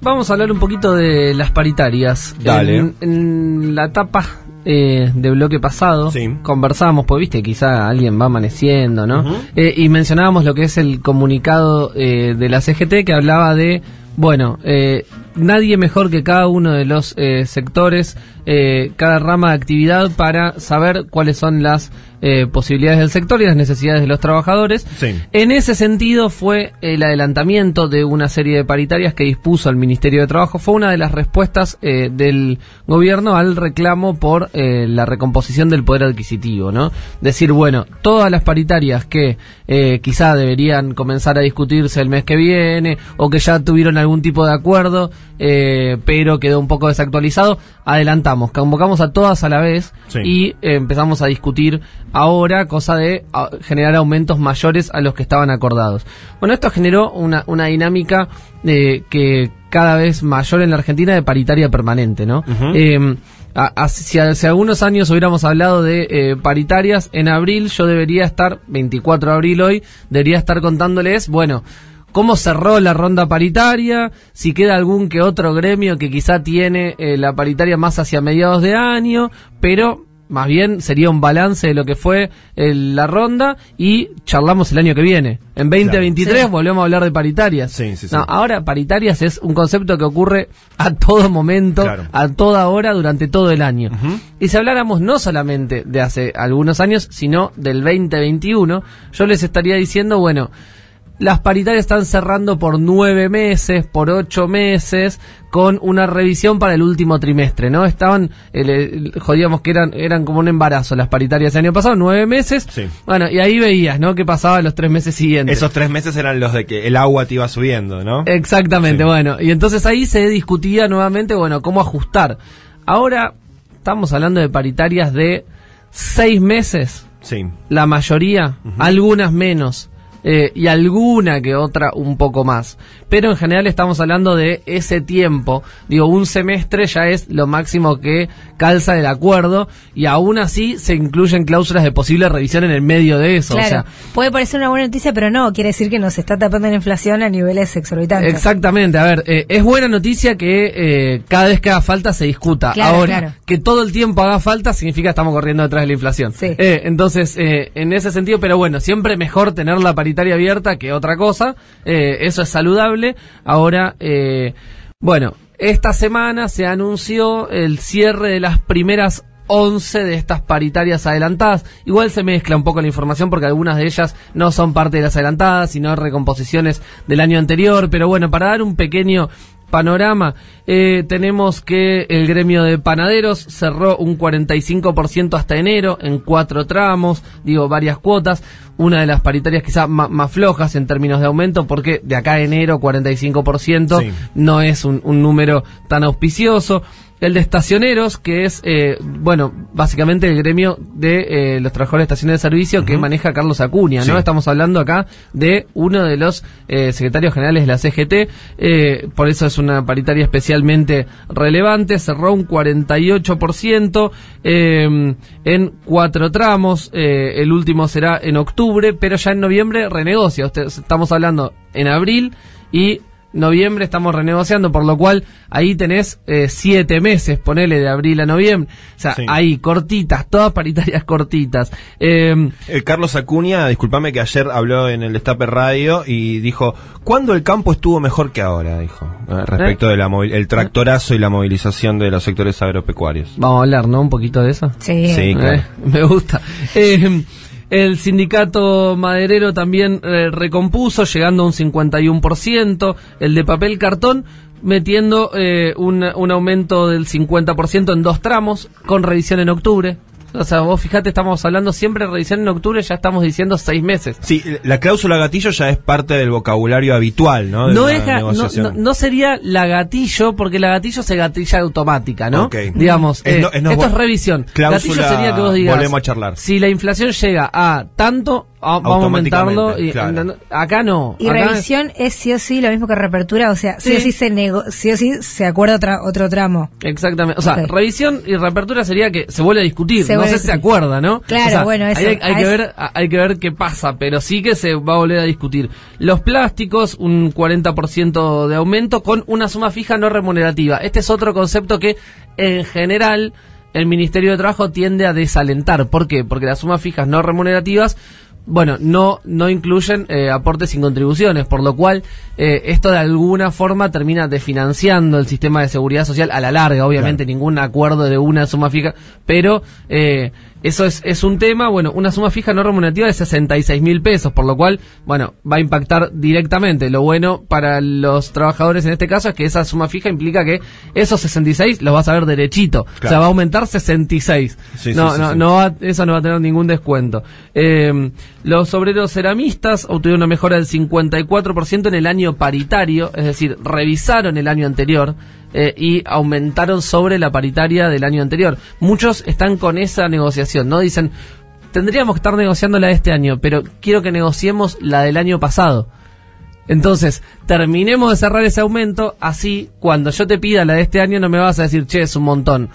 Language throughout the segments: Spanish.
vamos a hablar un poquito de las paritarias. Dale. En, en la etapa eh, de bloque pasado Sí. conversamos, pues viste, quizá alguien va amaneciendo, ¿no? Eh, y mencionábamos lo que es el comunicado eh, de la CGT que hablaba de, bueno, eh, nadie mejor que cada uno de los eh, sectores, eh, cada rama de actividad para saber cuáles son las eh, posibilidades del sector y las necesidades de los trabajadores. Sí. En ese sentido fue el adelantamiento de una serie de paritarias que dispuso el Ministerio de Trabajo. Fue una de las respuestas eh, del gobierno al reclamo por eh, la recomposición del poder adquisitivo, ¿no? Decir, bueno, todas las paritarias que eh, quizá deberían comenzar a discutirse el mes que viene o que ya tuvieron algún tipo de acuerdo, pero quedó un poco desactualizado, adelantamos, convocamos a todas a la vez Sí. y empezamos a discutir ahora, cosa de a, generar aumentos mayores a los que estaban acordados. Bueno, esto generó una, una dinámica eh, que cada vez mayor en la Argentina de paritaria permanente, ¿no? Eh, a- a- si hace algunos años hubiéramos hablado de eh, paritarias, en abril yo debería estar, 24 de abril hoy, debería estar contándoles, bueno, cómo cerró la ronda paritaria, si queda algún que otro gremio que quizá tiene eh, la paritaria más hacia mediados de año, pero más bien sería un balance de lo que fue eh, la ronda y charlamos el año que viene. En 2023 Sí. volvemos a hablar de paritarias. Sí, sí, sí. No, ahora paritarias es un concepto que ocurre a todo momento, Claro. a toda hora, durante todo el año. Y si habláramos no solamente de hace algunos años, sino del 2021, yo les estaría diciendo, bueno, las paritarias están cerrando por nueve meses, por ocho meses, con una revisión para el último trimestre, ¿no? Estaban, el- el- jodíamos que eran, eran como un embarazo las paritarias el año pasado, nueve meses. Sí. Bueno, y ahí veías, ¿no? ¿Qué pasaba los tres meses siguientes? Esos tres meses eran los de que el agua te iba subiendo, ¿no? Exactamente, Sí. bueno. Y entonces ahí se discutía nuevamente, bueno, cómo ajustar. Ahora estamos hablando de paritarias de seis meses, Sí. la mayoría, algunas menos. Eh, y alguna que otra un poco más. Pero en general estamos hablando de ese tiempo. Digo, un semestre ya es lo máximo que calza el acuerdo y aún así se incluyen cláusulas de posible revisión en el medio de eso. Claro, O sea, puede parecer una buena noticia, pero no, quiere decir que nos está tapando la inflación a niveles exorbitantes. Exactamente, a ver, eh, es buena noticia que eh, cada vez que haga falta se discuta. Claro, Ahora, claro. que todo el tiempo haga falta significa que estamos corriendo detrás de la inflación. Sí. Eh, entonces, en ese sentido, pero bueno, siempre mejor tener la paritaria abierta que otra cosa. eh, eso es saludable. Ahora, eh, bueno, esta semana se anunció el cierre de las primeras 11 de estas paritarias adelantadas. Igual se mezcla un poco la información porque algunas de ellas no son parte de las adelantadas, sino recomposiciones del año anterior. Pero bueno, para dar un pequeño panorama, eh, tenemos que el gremio de panaderos cerró un 45% hasta enero en cuatro tramos, digo, varias cuotas. Una de las paritarias quizá más flojas en términos de aumento, porque de acá a enero 45% Sí. no es un, un número tan auspicioso. El de estacioneros, que es, eh, bueno, básicamente el gremio de eh, los trabajadores de estaciones de servicio que maneja Carlos Acuña, ¿no? Sí. Estamos hablando acá de uno de los eh, secretarios generales de la CGT, por eso es una paritaria especialmente relevante, cerró un 48% eh, en cuatro tramos, el último será en octubre, pero ya en noviembre renegocia, Usted- estamos hablando en abril y noviembre estamos renegociando, por lo cual ahí tenés eh, siete meses, ponele de abril a noviembre. O sea, Sí. ahí cortitas, todas paritarias cortitas. Eh, El Carlos Acuña, discúlpame que ayer habló en el Destape Radio y dijo, ¿cuándo el campo estuvo mejor que ahora? Dijo, eh, respecto del el tractorazo y la movilización de los sectores agropecuarios. vamos a hablar, ¿no? Un poquito de eso. Sí. Sí. claro. Eh, me gusta. El sindicato maderero también eh, recompuso, llegando a un 51%. El de papel cartón metiendo eh, un, un aumento del 50% en dos tramos, con revisión en octubre. O sea, vos fijate, estamos hablando siempre revisión en octubre, ya estamos diciendo seis meses. Sí, la cláusula gatillo ya es parte del vocabulario habitual, ¿no? De No, es no, no- no sería la gatillo, porque la gatillo se gatilla automática, ¿no? Ok. Digamos, Es eh, no- es no- esto es revisión. cláusula, gatillo sería que vos digas, volvemos a charlar. si la inflación llega a tanto, vamos a aumentarlo. Y, Claro. Acá no. Y acá revisión es sí o sí lo mismo que reapertura, o sea, sí, Sí. o sí se nego sí o sí se acuerda otra, otro tramo. Exactamente. O sea, revisión y reapertura sería que se vuelve a discutir. Se no sé si se acuerda, ¿no? Claro, O sea, bueno, eso, Hay, hay que eso- ver, hay que ver qué pasa, pero sí que se va a volver a discutir. Los plásticos, un 40% de aumento con una suma fija no remunerativa. Este es otro concepto que, en general, el Ministerio de Trabajo tiende a desalentar. ¿Por qué? Porque las sumas fijas no remunerativas bueno, no, no incluyen eh, aportes sin contribuciones, por lo cual eh, esto de alguna forma termina desfinanciando el sistema de seguridad social a la larga, obviamente ningún acuerdo de una suma fija, pero eh, eso es, es un tema, bueno, una suma fija no remunerativa de 66 mil pesos, por lo cual, bueno, va a impactar directamente. Lo bueno para los trabajadores en este caso es que esa suma fija implica que esos 66 los vas a ver derechito, o sea, Claro. va a aumentar 66. Sí, no, sí, no, no va- eso no va a tener ningún descuento. Eh, los obreros ceramistas obtuvieron una mejora del 54% en el año paritario, es decir, revisaron el año anterior eh, y aumentaron sobre la paritaria del año anterior. Muchos están con esa negociación, ¿no? Dicen, tendríamos que estar negociando la de este año, pero quiero que negociemos la del año pasado. Entonces, terminemos de cerrar ese aumento, así cuando yo te pida la de este año no me vas a decir, che, es un montón.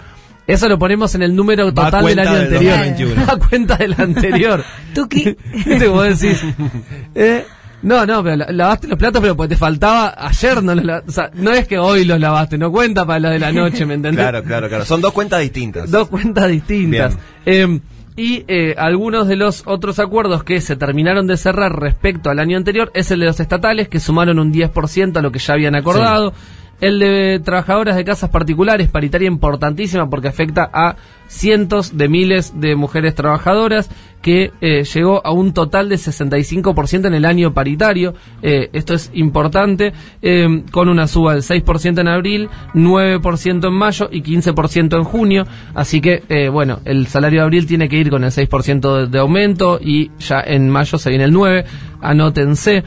Eso lo ponemos en el número total del año del anterior. 2021. A cuenta del anterior. Tuki. ¿Viste? Vos decís, eh, no, no, pero la- lavaste los platos, pero porque te faltaba ayer, no los la- o sea, no es que hoy los lavaste, no cuenta para los de la noche, ¿me entendés? Claro, claro, claro. Son dos cuentas distintas. Dos cuentas distintas. Eh, y eh, algunos de los otros acuerdos que se terminaron de cerrar respecto al año anterior es el de los estatales, que sumaron un 10% a lo que ya habían acordado. El de trabajadoras de casas particulares, paritaria importantísima porque afecta a cientos de miles de mujeres trabajadoras, que eh, llegó a un total de 65% en el año paritario. Eh, esto es importante, eh, con una suba del 6% en abril, 9% en mayo y 15% en junio. Así que, bueno, el salario de abril tiene que ir con el 6% de, de aumento y ya en mayo se viene el 9%. Anótense.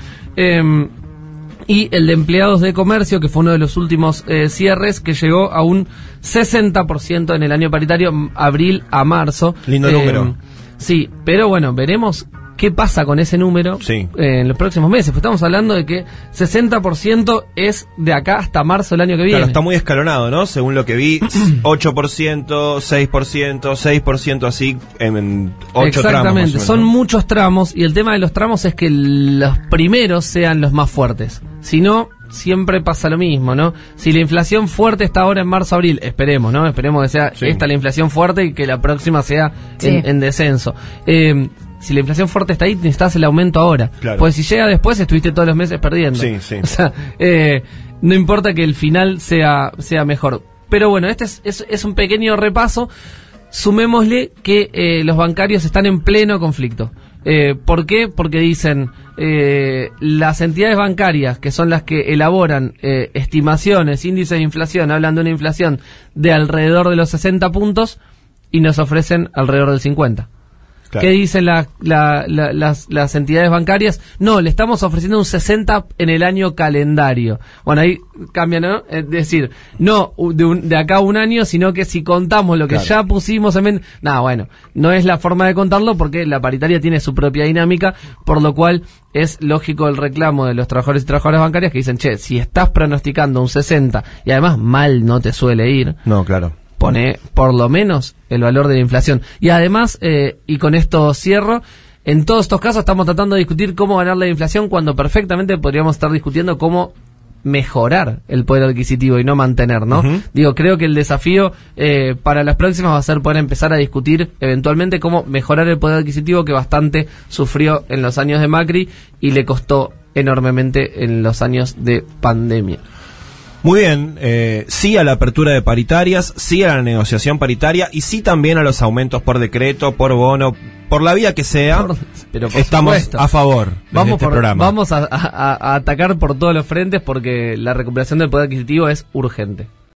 Em, y el de empleados de comercio, que fue uno de los últimos eh, cierres, que llegó a un 60% en el año paritario, abril a marzo. Lindo Eh, número. Sí, pero bueno, veremos qué pasa con ese número Sí. eh, en los próximos meses. Pues estamos hablando de que 60% es de acá hasta marzo del año que viene. Claro, está muy escalonado, ¿no? Según lo que vi, 8%, 6%, 6% así en 8 Exactamente, tramos. son muchos tramos y el tema de los tramos es que los primeros sean los más fuertes. Si no, siempre pasa lo mismo, ¿no? Si la inflación fuerte está ahora en marzo-abril, esperemos, ¿no? Esperemos que sea Sí. esta la inflación fuerte y que la próxima sea Sí. en, en descenso. Eh, si la inflación fuerte está ahí, necesitas el aumento ahora. Claro. Pues si llega después, estuviste todos los meses perdiendo. Sí, sí. O sea, eh, no importa que el final sea, sea mejor. Pero bueno, este es, es, es un pequeño repaso. Sumémosle que eh, los bancarios están en pleno conflicto. Eh, ¿Por qué? Porque dicen eh, las entidades bancarias, que son las que elaboran eh, estimaciones, índices de inflación, hablan de una inflación de alrededor de los 60 puntos y nos ofrecen alrededor del 50. Claro. ¿Qué dicen la- la- la- las, las entidades bancarias? No, le estamos ofreciendo un 60 en el año calendario. Bueno, ahí cambia, ¿no? Es decir, no de, un- de acá a un año, sino que si contamos lo que Claro. ya pusimos en... Nada, bueno, no es la forma de contarlo porque la paritaria tiene su propia dinámica, por lo cual es lógico el reclamo de los trabajadores y trabajadoras bancarias que dicen, che, si estás pronosticando un 60 y además mal no te suele ir, No, claro. Pone por lo menos el valor de la inflación. Y además, eh, y con esto cierro, en todos estos casos estamos tratando de discutir cómo ganar la inflación cuando perfectamente podríamos estar discutiendo cómo mejorar el poder adquisitivo y no mantener, ¿no? Digo, creo que el desafío eh, para las próximas va a ser poder empezar a discutir eventualmente cómo mejorar el poder adquisitivo que bastante sufrió en los años de Macri y le costó enormemente en los años de pandemia. Muy bien, eh, sí a la apertura de paritarias, sí a la negociación paritaria y sí también a los aumentos por decreto, por bono, por la vía que sea. Por- pero por estamos supuesto. a favor de Vamos, este por- programa. vamos a, a- a- a atacar por todos los frentes porque la recuperación del poder adquisitivo es urgente.